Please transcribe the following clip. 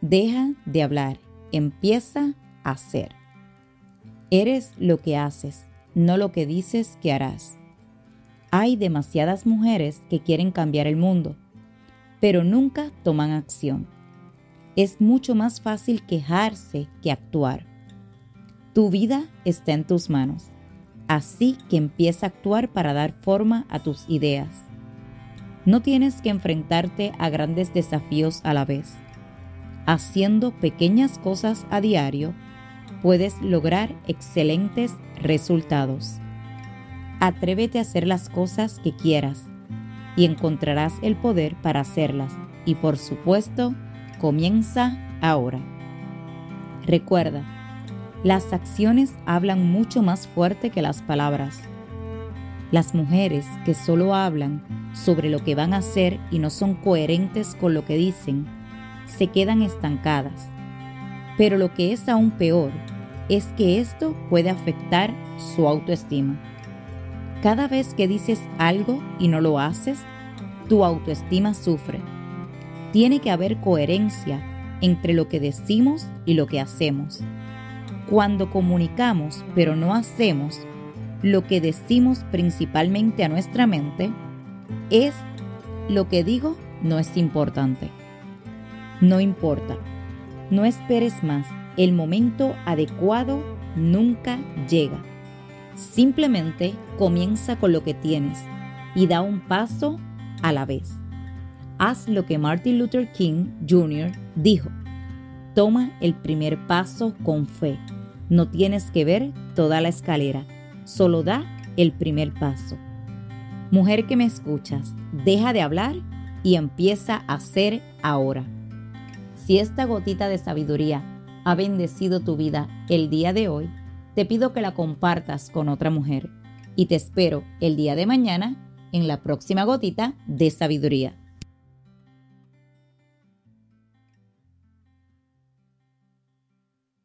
Deja de hablar, empieza a hacer. Eres lo que haces, no lo que dices que harás. Hay demasiadas mujeres que quieren cambiar el mundo, pero nunca toman acción. Es mucho más fácil quejarse que actuar. Tu vida está en tus manos, así que empieza a actuar para dar forma a tus ideas. No tienes que enfrentarte a grandes desafíos a la vez haciendo pequeñas cosas a diario, puedes lograr excelentes resultados. Atrévete a hacer las cosas que quieras y encontrarás el poder para hacerlas. Y por supuesto, comienza ahora. Recuerda, las acciones hablan mucho más fuerte que las palabras. Las mujeres que solo hablan sobre lo que van a hacer y no son coherentes con lo que dicen, se quedan estancadas. Pero lo que es aún peor es que esto puede afectar su autoestima. Cada vez que dices algo y no lo haces, tu autoestima sufre. Tiene que haber coherencia entre lo que decimos y lo que hacemos. Cuando comunicamos pero no hacemos lo que decimos principalmente a nuestra mente, es lo que digo no es importante. No importa, no esperes más, el momento adecuado nunca llega. Simplemente comienza con lo que tienes y da un paso a la vez. Haz lo que Martin Luther King Jr. dijo. Toma el primer paso con fe. No tienes que ver toda la escalera, solo da el primer paso. Mujer que me escuchas, deja de hablar y empieza a hacer ahora. Si esta gotita de sabiduría ha bendecido tu vida el día de hoy, te pido que la compartas con otra mujer y te espero el día de mañana en la próxima gotita de sabiduría.